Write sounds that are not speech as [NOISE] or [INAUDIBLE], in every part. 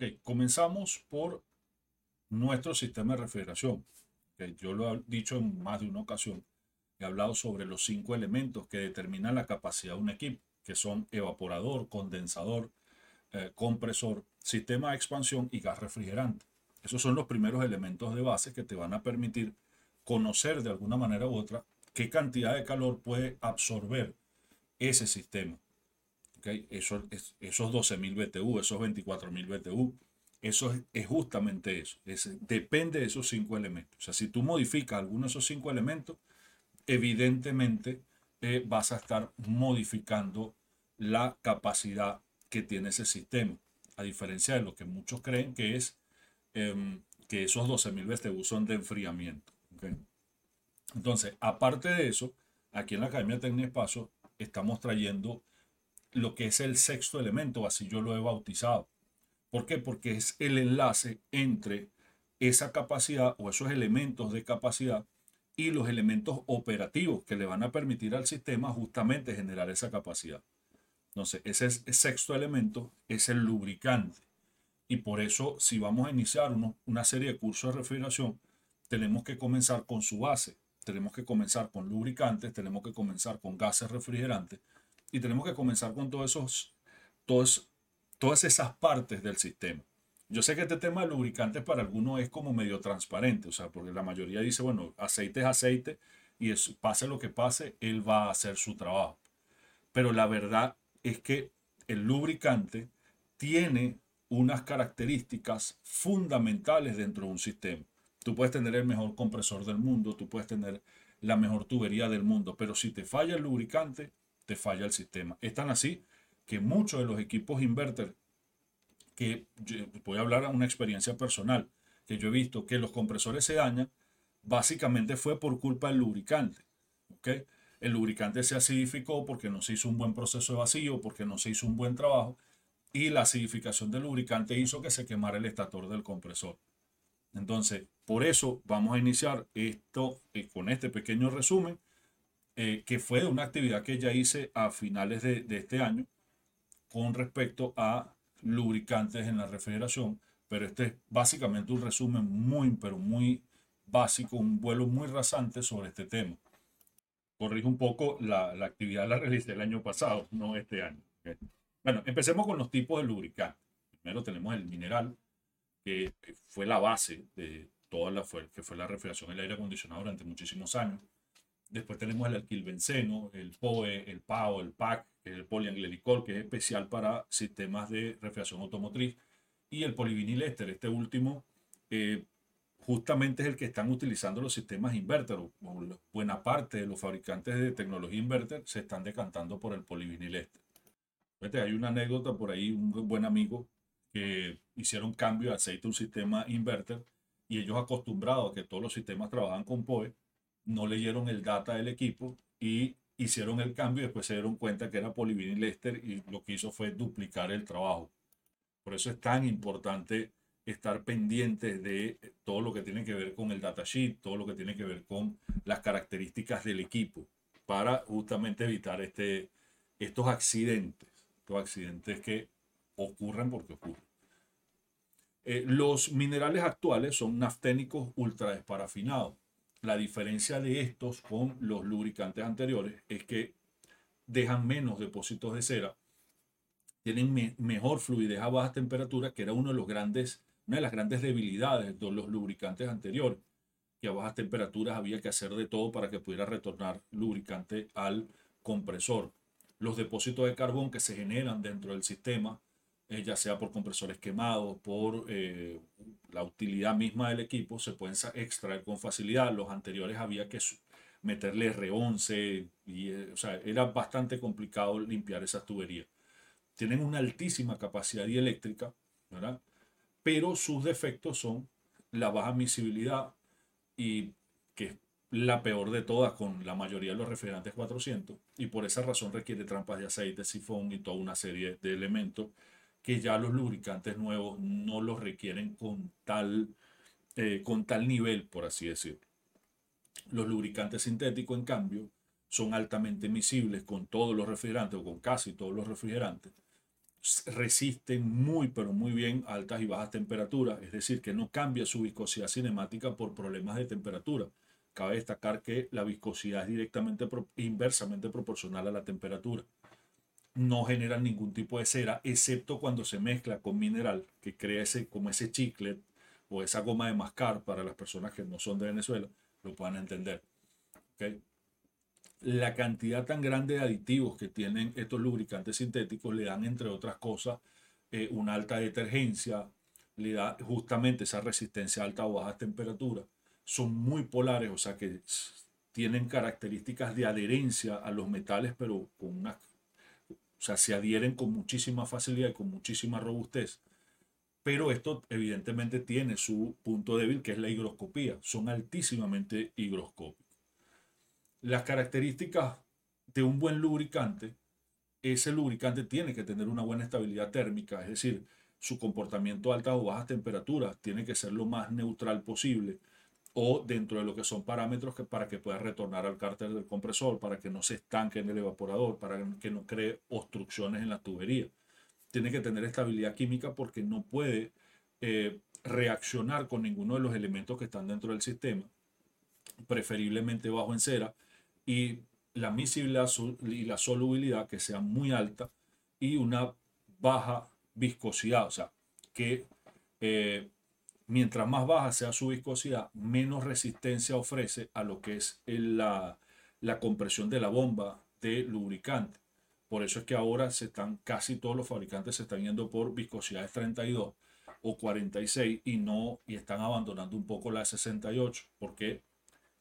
Ok, comenzamos por nuestro sistema de refrigeración. yo lo he dicho en más de una ocasión. He hablado sobre los cinco elementos que determinan la capacidad de un equipo, que son evaporador, condensador, eh, compresor, sistema de expansión y gas refrigerante. Esos son los primeros elementos de base que te van a permitir conocer de alguna manera u otra qué cantidad de calor puede absorber ese sistema. ¿Okay? Eso, esos 12.000 BTU, esos 24.000 BTU, eso es, justamente eso. depende de esos cinco elementos. O sea, si tú modificas alguno de esos cinco elementos, evidentemente eh, vas a estar modificando la capacidad que tiene ese sistema. A diferencia de lo que muchos creen que es em, que esos 12.000 BTU son de enfriamiento. Entonces, aparte de eso, aquí en la Academia Técnica Espacio estamos trayendo lo que es el sexto elemento, así yo lo he bautizado. ¿Por qué? Porque es el enlace entre esa capacidad o esos elementos de capacidad y los elementos operativos que le van a permitir al sistema justamente generar esa capacidad. Entonces, ese, sexto elemento es el lubricante. Y por eso, si vamos a iniciar una serie de cursos de refrigeración, tenemos que comenzar con su base. Tenemos que comenzar con lubricantes, tenemos que comenzar con gases refrigerantes y tenemos que comenzar con todos esos, todos, todas esas partes del sistema. Yo sé que este tema de lubricantes para algunos es como medio transparente, o sea, porque la mayoría dice, bueno, aceite es aceite y es, pase lo que pase, él va a hacer su trabajo. Pero la verdad es que el lubricante tiene unas características fundamentales dentro de un sistema. Tú puedes tener el mejor compresor del mundo, tú puedes tener la mejor tubería del mundo, pero si te falla el lubricante, falla el sistema. Es tan así que muchos de los equipos inverter, que voy a hablar de una experiencia personal, que yo he visto que los compresores se dañan, básicamente fue por culpa del lubricante. ¿okay? El lubricante se acidificó porque no se hizo un buen proceso de vacío, porque no se hizo un buen trabajo, y la acidificación del lubricante hizo que se quemara el estator del compresor. Entonces, por eso vamos a iniciar esto eh, con este pequeño resumen eh, que fue una actividad que ya hice a finales de, este año con respecto a lubricantes en la refrigeración, pero este es básicamente un resumen muy, pero muy básico, un vuelo muy rasante sobre este tema. Corrijo un poco, la, la actividad la realicé el año pasado, no este año. Bueno, empecemos con los tipos de lubricantes. Primero tenemos el mineral, que fue la base de toda la, que fue la refrigeración del aire acondicionado durante muchísimos años. Después tenemos el alquilbenceno, el POE, el PAO, el PAC, el polianglericol, que es especial para sistemas de refrigeración automotriz, y el polivinil éster. Este último eh, justamente es el que están utilizando los sistemas inverter. Buena parte de los fabricantes de tecnología inverter se están decantando por el polivinil éster. Hay una anécdota por ahí, un buen amigo que hicieron cambio de aceite a un sistema inverter y ellos acostumbrados a que todos los sistemas trabajan con POE, no leyeron el data del equipo y hicieron el cambio y después se dieron cuenta que era Polyvinyl Lester y lo que hizo fue duplicar el trabajo. Por eso es tan importante estar pendiente de todo lo que tiene que ver con el datasheet, todo lo que tiene que ver con las características del equipo, para justamente evitar este, estos accidentes, estos accidentes que ocurren porque ocurren. Eh, los minerales actuales son nafténicos ultra desparafinados. La diferencia de estos con los lubricantes anteriores es que dejan menos depósitos de cera, tienen mejor fluidez a baja temperatura, que era uno de los grandes, una de las grandes debilidades de los lubricantes anteriores, que a bajas temperaturas había que hacer de todo para que pudiera retornar lubricante al compresor. Los depósitos de carbón que se generan dentro del sistema eh, ya sea por compresores quemados, por eh, la utilidad misma del equipo, se pueden extraer con facilidad. Los anteriores había que meterle R11 y eh, o sea, era bastante complicado limpiar esas tuberías. Tienen una altísima capacidad dieléctrica, ¿verdad? Pero sus defectos son la baja miscibilidad y que es la peor de todas con la mayoría de los refrigerantes 400 y por esa razón requiere trampas de aceite, sifón y toda una serie de elementos que ya los lubricantes nuevos no los requieren con tal, eh, con tal nivel, por así decirlo. Los lubricantes sintéticos, en cambio, son altamente miscibles con todos los refrigerantes o con casi todos los refrigerantes resisten muy, pero muy bien altas y bajas temperaturas, es decir, que no cambia su viscosidad cinemática por problemas de temperatura. Cabe destacar que la viscosidad es directamente inversamente proporcional a la temperatura. No generan ningún tipo de cera, excepto cuando se mezcla con mineral, que crea ese, como ese chicle o esa goma de mascar para las personas que no son de Venezuela, lo puedan entender. ¿Okay? La cantidad tan grande de aditivos que tienen estos lubricantes sintéticos le dan, entre otras cosas, eh, una alta detergencia, le da justamente esa resistencia a alta o baja temperatura son muy polares, o sea que tienen características de adherencia a los metales, pero con una, o sea, se adhieren con muchísima facilidad y con muchísima robustez. Pero esto evidentemente tiene su punto débil, que es la higroscopía. Son altísimamente higroscópicos. Las características de un buen lubricante, ese lubricante tiene que tener una buena estabilidad térmica, es decir, su comportamiento a altas o bajas temperaturas tiene que ser lo más neutral posible o dentro de lo que son parámetros que, para que pueda retornar al cárter del compresor, para que no se estanque en el evaporador, para que no cree obstrucciones en la tubería. Tiene que tener estabilidad química porque no puede eh, reaccionar con ninguno de los elementos que están dentro del sistema, preferiblemente bajo en cera, y la miscibilidad y la solubilidad que sea muy alta y una baja viscosidad, o sea, que eh, mientras más baja sea su viscosidad, menos resistencia ofrece a lo que es la, compresión de la bomba de lubricante. Por eso es que ahora se están, casi todos los fabricantes se están yendo por viscosidades 32 o 46 y no, y están abandonando un poco la 68, porque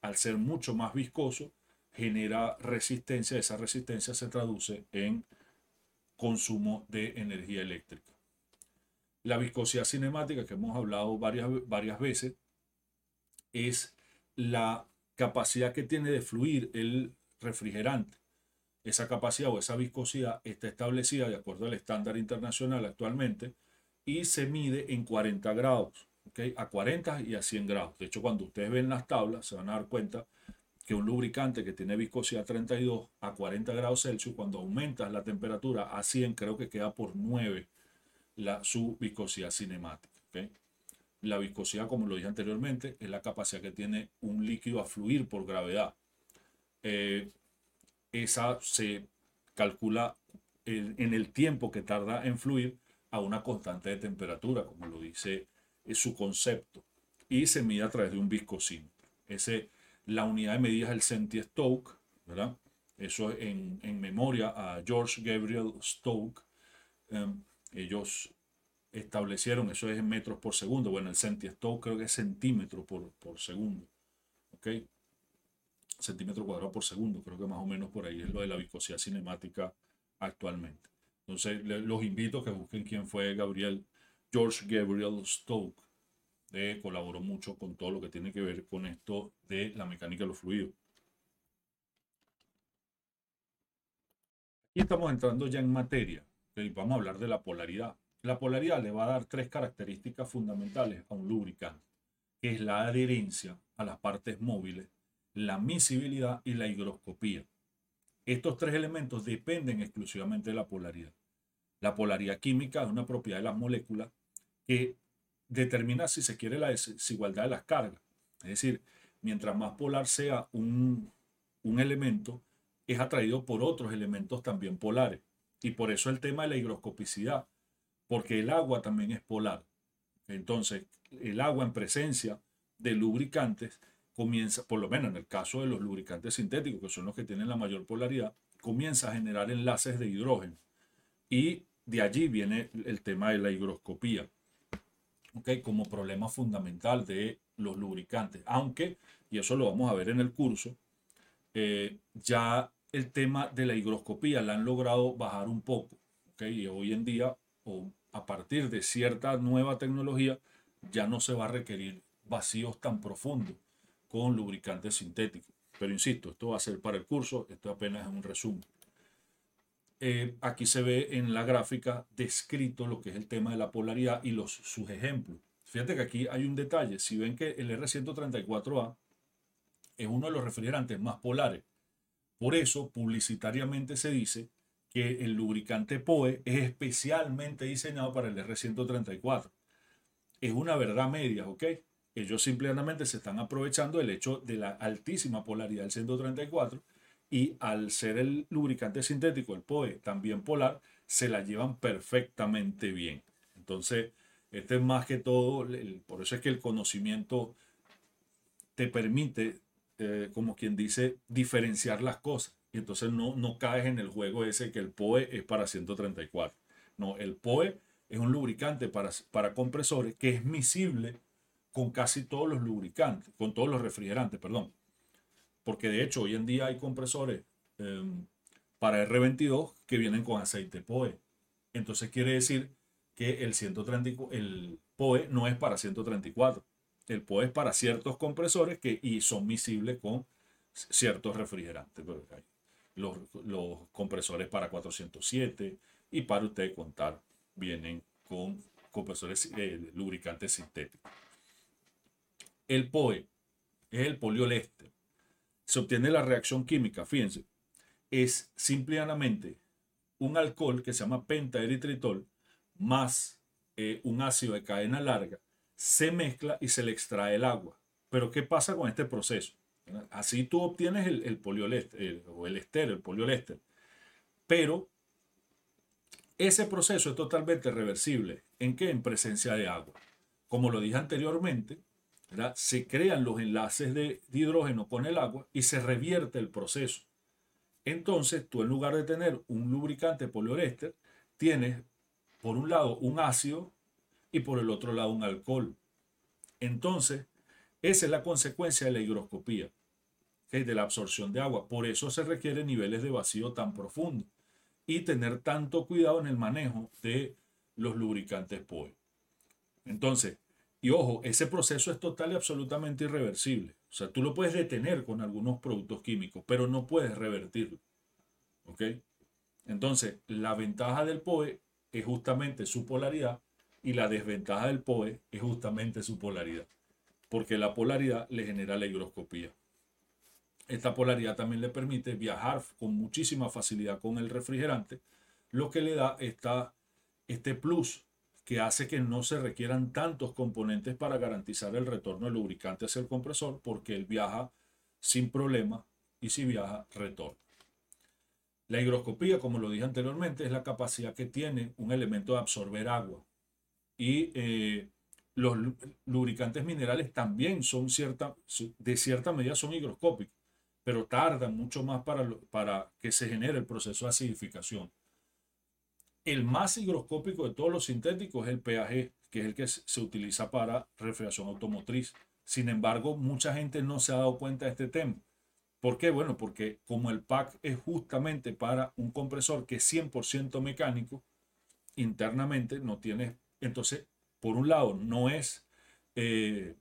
al ser mucho más viscoso, genera resistencia, esa resistencia se traduce en consumo de energía eléctrica. La viscosidad cinemática, que hemos hablado varias, varias veces, es la capacidad que tiene de fluir el refrigerante. Esa capacidad o esa viscosidad está establecida de acuerdo al estándar internacional actualmente y se mide en 40 grados, ¿okay? a 40 y a 100 grados. De hecho, cuando ustedes ven las tablas, se van a dar cuenta que un lubricante que tiene viscosidad 32 a 40 grados Celsius, cuando aumentas la temperatura a 100, creo que queda por 9 la, su viscosidad cinemática. La viscosidad, como lo dije anteriormente, es la capacidad que tiene un líquido a fluir por gravedad. Eh, esa se calcula en, el tiempo que tarda en fluir a una constante de temperatura, como lo dice su concepto, y se mide a través de un viscosímetro. Ese, la unidad de medida es el centi-Stoke, ¿verdad? Eso en, en, memoria a George Gabriel Stoke, em, ellos establecieron, eso es en metros por segundo, bueno, el centi-stoke creo que es centímetro por, por segundo, ¿ok? Centímetro cuadrado por segundo, creo que más o menos por ahí es lo de la viscosidad cinemática actualmente. Entonces, los invito a que busquen quién fue Gabriel, George Gabriel Stoke. Eh, colaboró mucho con todo lo que tiene que ver con esto de la mecánica de los fluidos. Aquí estamos entrando ya en materia vamos a hablar de la polaridad. La polaridad le va a dar tres características fundamentales a un lubricante, que es la adherencia a las partes móviles, la miscibilidad y la higroscopía. Estos tres elementos dependen exclusivamente de la polaridad. La polaridad química es una propiedad de las moléculas que determina si se quiere la desigualdad de las cargas. Es decir, mientras más polar sea un, un elemento, es atraído por otros elementos también polares. Y por eso el tema de la higroscopicidad, porque el agua también es polar. Entonces, el agua en presencia de lubricantes comienza, por lo menos en el caso de los lubricantes sintéticos, que son los que tienen la mayor polaridad, comienza a generar enlaces de hidrógeno. Y de allí viene el tema de la higroscopía, ¿okay? como problema fundamental de los lubricantes. Aunque, y eso lo vamos a ver en el curso, eh, ya el tema de la higroscopía la han logrado bajar un poco. ¿okay? Y hoy en día, o a partir de cierta nueva tecnología, ya no se va a requerir vacíos tan profundos con lubricantes sintéticos. Pero insisto, esto va a ser para el curso, esto apenas es un resumen. Eh, aquí se ve en la gráfica descrito lo que es el tema de la polaridad y los, sus ejemplos. Fíjate que aquí hay un detalle. Si ven que el R134A es uno de los refrigerantes más polares por eso, publicitariamente se dice que el lubricante POE es especialmente diseñado para el R134. Es una verdad media, ¿ok? Ellos simplemente se están aprovechando del hecho de la altísima polaridad del 134 y al ser el lubricante sintético, el POE, también polar, se la llevan perfectamente bien. Entonces, este es más que todo, por eso es que el conocimiento te permite, eh, como quien dice, diferenciar las cosas. Y entonces no, no caes en el juego ese que el POE es para 134. No, el POE es un lubricante para, para compresores que es miscible con casi todos los lubricantes, con todos los refrigerantes, perdón. Porque de hecho hoy en día hay compresores em, para R22 que vienen con aceite POE. Entonces quiere decir que el, 130, el POE no es para 134. El POE es para ciertos compresores que y son miscibles con ciertos refrigerantes. Los, compresores para 407 y para usted contar vienen con compresores eh, lubricantes sintéticos. El POE es el polioleste. Se obtiene la reacción química, fíjense, es simplemente un alcohol que se llama pentaeritritol más eh, un ácido de cadena larga, se mezcla y se le extrae el agua. Pero ¿qué pasa con este proceso? Así tú obtienes el, el poliolester o el el poliolester. Pero ese proceso es totalmente reversible. ¿En qué? En presencia de agua. Como lo dije anteriormente, se crean los enlaces de hidrógeno con el agua y se revierte el proceso. Entonces, tú en lugar de tener un lubricante poliéster, tienes por un lado un ácido y por el otro lado un alcohol. Entonces, esa es la consecuencia de la higroscopía, de la absorción de agua. Por eso se requieren niveles de vacío tan profundos y tener tanto cuidado en el manejo de los lubricantes POE. Entonces, y ojo, ese proceso es total y absolutamente irreversible. O sea, tú lo puedes detener con algunos productos químicos, pero no puedes revertirlo. ¿Ok? Entonces, la ventaja del POE es justamente su polaridad y la desventaja del POE es justamente su polaridad. Porque la polaridad le genera la higroscopía. Esta polaridad también le permite viajar con muchísima facilidad con el refrigerante, lo que le da esta, este plus que hace que no se requieran tantos componentes para garantizar el retorno del lubricante hacia el compresor, porque él viaja sin problema y si viaja, retorna. La higroscopía, como lo dije anteriormente, es la capacidad que tiene un elemento de absorber agua. Y eh, los lubricantes minerales también son cierta, de cierta medida son higroscópicos, pero tardan mucho más para, para que se genere el proceso de acidificación. El más higroscópico de todos los sintéticos es el PAG, que es el que se utiliza para refrigeración automotriz. Sin embargo, mucha gente no se ha dado cuenta de este tema. ¿Por qué? Bueno, porque como el pack es justamente para un compresor que es 100% mecánico, internamente no tiene, entonces, por un lado, no es, eh,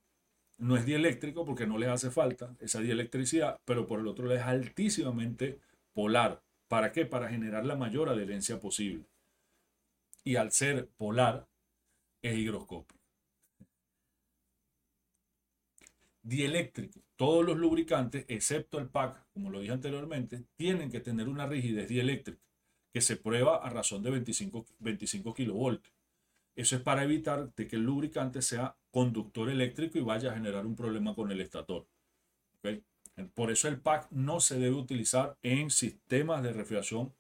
no es dieléctrico porque no le hace falta esa dielectricidad, pero por el otro lado es altísimamente polar. ¿Para qué? Para generar la mayor adherencia posible y al ser polar es higroscópico. Dieléctrico. Todos los lubricantes, excepto el PAC, como lo dije anteriormente, tienen que tener una rigidez dieléctrica que se prueba a razón de 25, 25 kilovoltios. Eso es para evitar de que el lubricante sea conductor eléctrico y vaya a generar un problema con el estator. Por eso el PAC no se debe utilizar en sistemas de refrigeración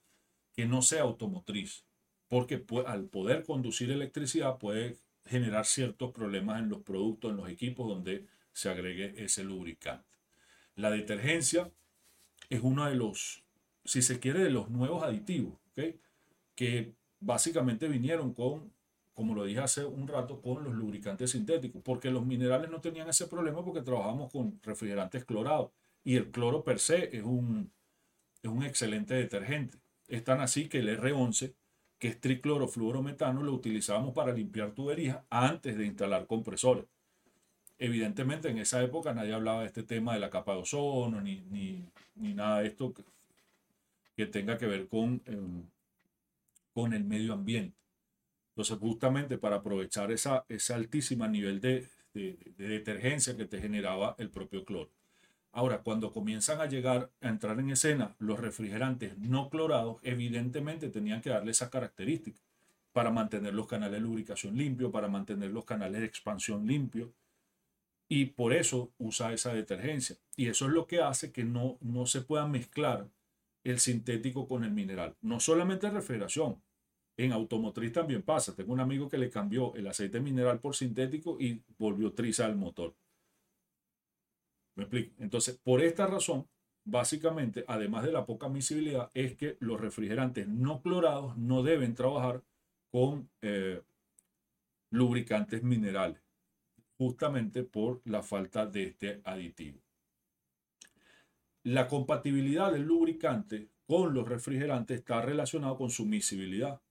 que no sea automotriz porque al poder conducir electricidad puede generar ciertos problemas en los productos, en los equipos donde se agregue ese lubricante. La detergencia es uno de los, si se quiere, de los nuevos aditivos, que básicamente vinieron con, como lo dije hace un rato, con los lubricantes sintéticos, porque los minerales no tenían ese problema porque trabajamos con refrigerantes clorados y el cloro per se es un, es un excelente detergente. Es tan así que el R11 que es triclorofluorometano, lo utilizábamos para limpiar tuberías antes de instalar compresores. Evidentemente en esa época nadie hablaba de este tema de la capa de ozono, ni, ni, nada de esto que, tenga que ver con, em, con el medio ambiente. Entonces justamente para aprovechar esa, ese altísimo nivel de, de, de detergencia que te generaba el propio cloro. Ahora, cuando comienzan a llegar a entrar en escena los refrigerantes no clorados, evidentemente tenían que darle esa característica para mantener los canales de lubricación limpios, para mantener los canales de expansión limpios. Y por eso usa esa detergencia. Y eso es lo que hace que no, no se pueda mezclar el sintético con el mineral. No solamente en refrigeración, en automotriz también pasa. Tengo un amigo que le cambió el aceite mineral por sintético y volvió triza al motor. ¿Me explico? Entonces, por esta razón, básicamente, además de la poca visibilidad, es que los refrigerantes no clorados no deben trabajar con eh, lubricantes minerales, justamente por la falta de este aditivo. La compatibilidad del lubricante con los refrigerantes está relacionado con su miscibilidad.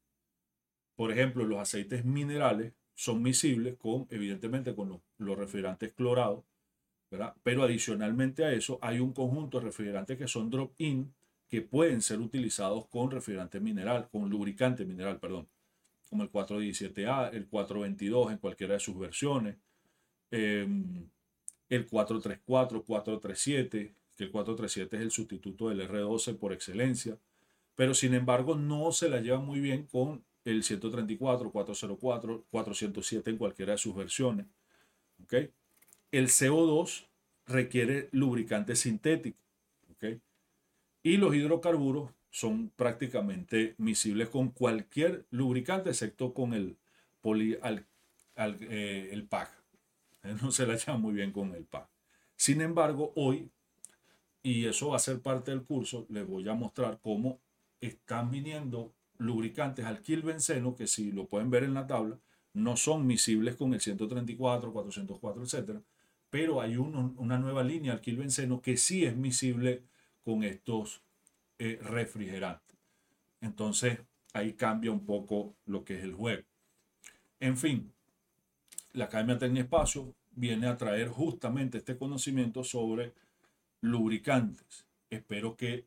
Por ejemplo, los aceites minerales son miscibles con, evidentemente, con los, refrigerantes clorados, ¿verdad? Pero adicionalmente a eso hay un conjunto de refrigerantes que son drop-in que pueden ser utilizados con refrigerante mineral, con lubricante mineral, perdón, como el 417A, el 422 en cualquiera de sus versiones, em, el 434, 437, que el 437 es el sustituto del R12 por excelencia, pero sin embargo no se la lleva muy bien con el 134, 404, 407 en cualquiera de sus versiones. ¿okay? El CO2 requiere lubricante sintético. ¿okay? Y los hidrocarburos son prácticamente miscibles con cualquier lubricante, excepto con el, poli, al, eh, el PAC. [LAUGHS] No se la lleva muy bien con el PAC. Sin embargo, hoy, y eso va a ser parte del curso, les voy a mostrar cómo están viniendo lubricantes alquilbenceno, que si lo pueden ver en la tabla, no son miscibles con el 134, 404, etc. Pero hay una nueva línea alquilbenceno que sí es miscible con estos eh, refrigerantes. Entonces ahí cambia un poco lo que es el juego. En fin, la Academia Espacio viene a traer justamente este conocimiento sobre lubricantes. Espero que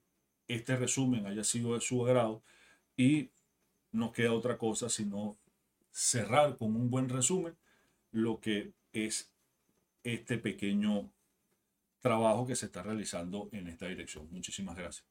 este resumen haya sido de su agrado y no queda otra cosa sino cerrar con un buen resumen lo que es este pequeño trabajo que se está realizando en esta dirección. Muchísimas gracias.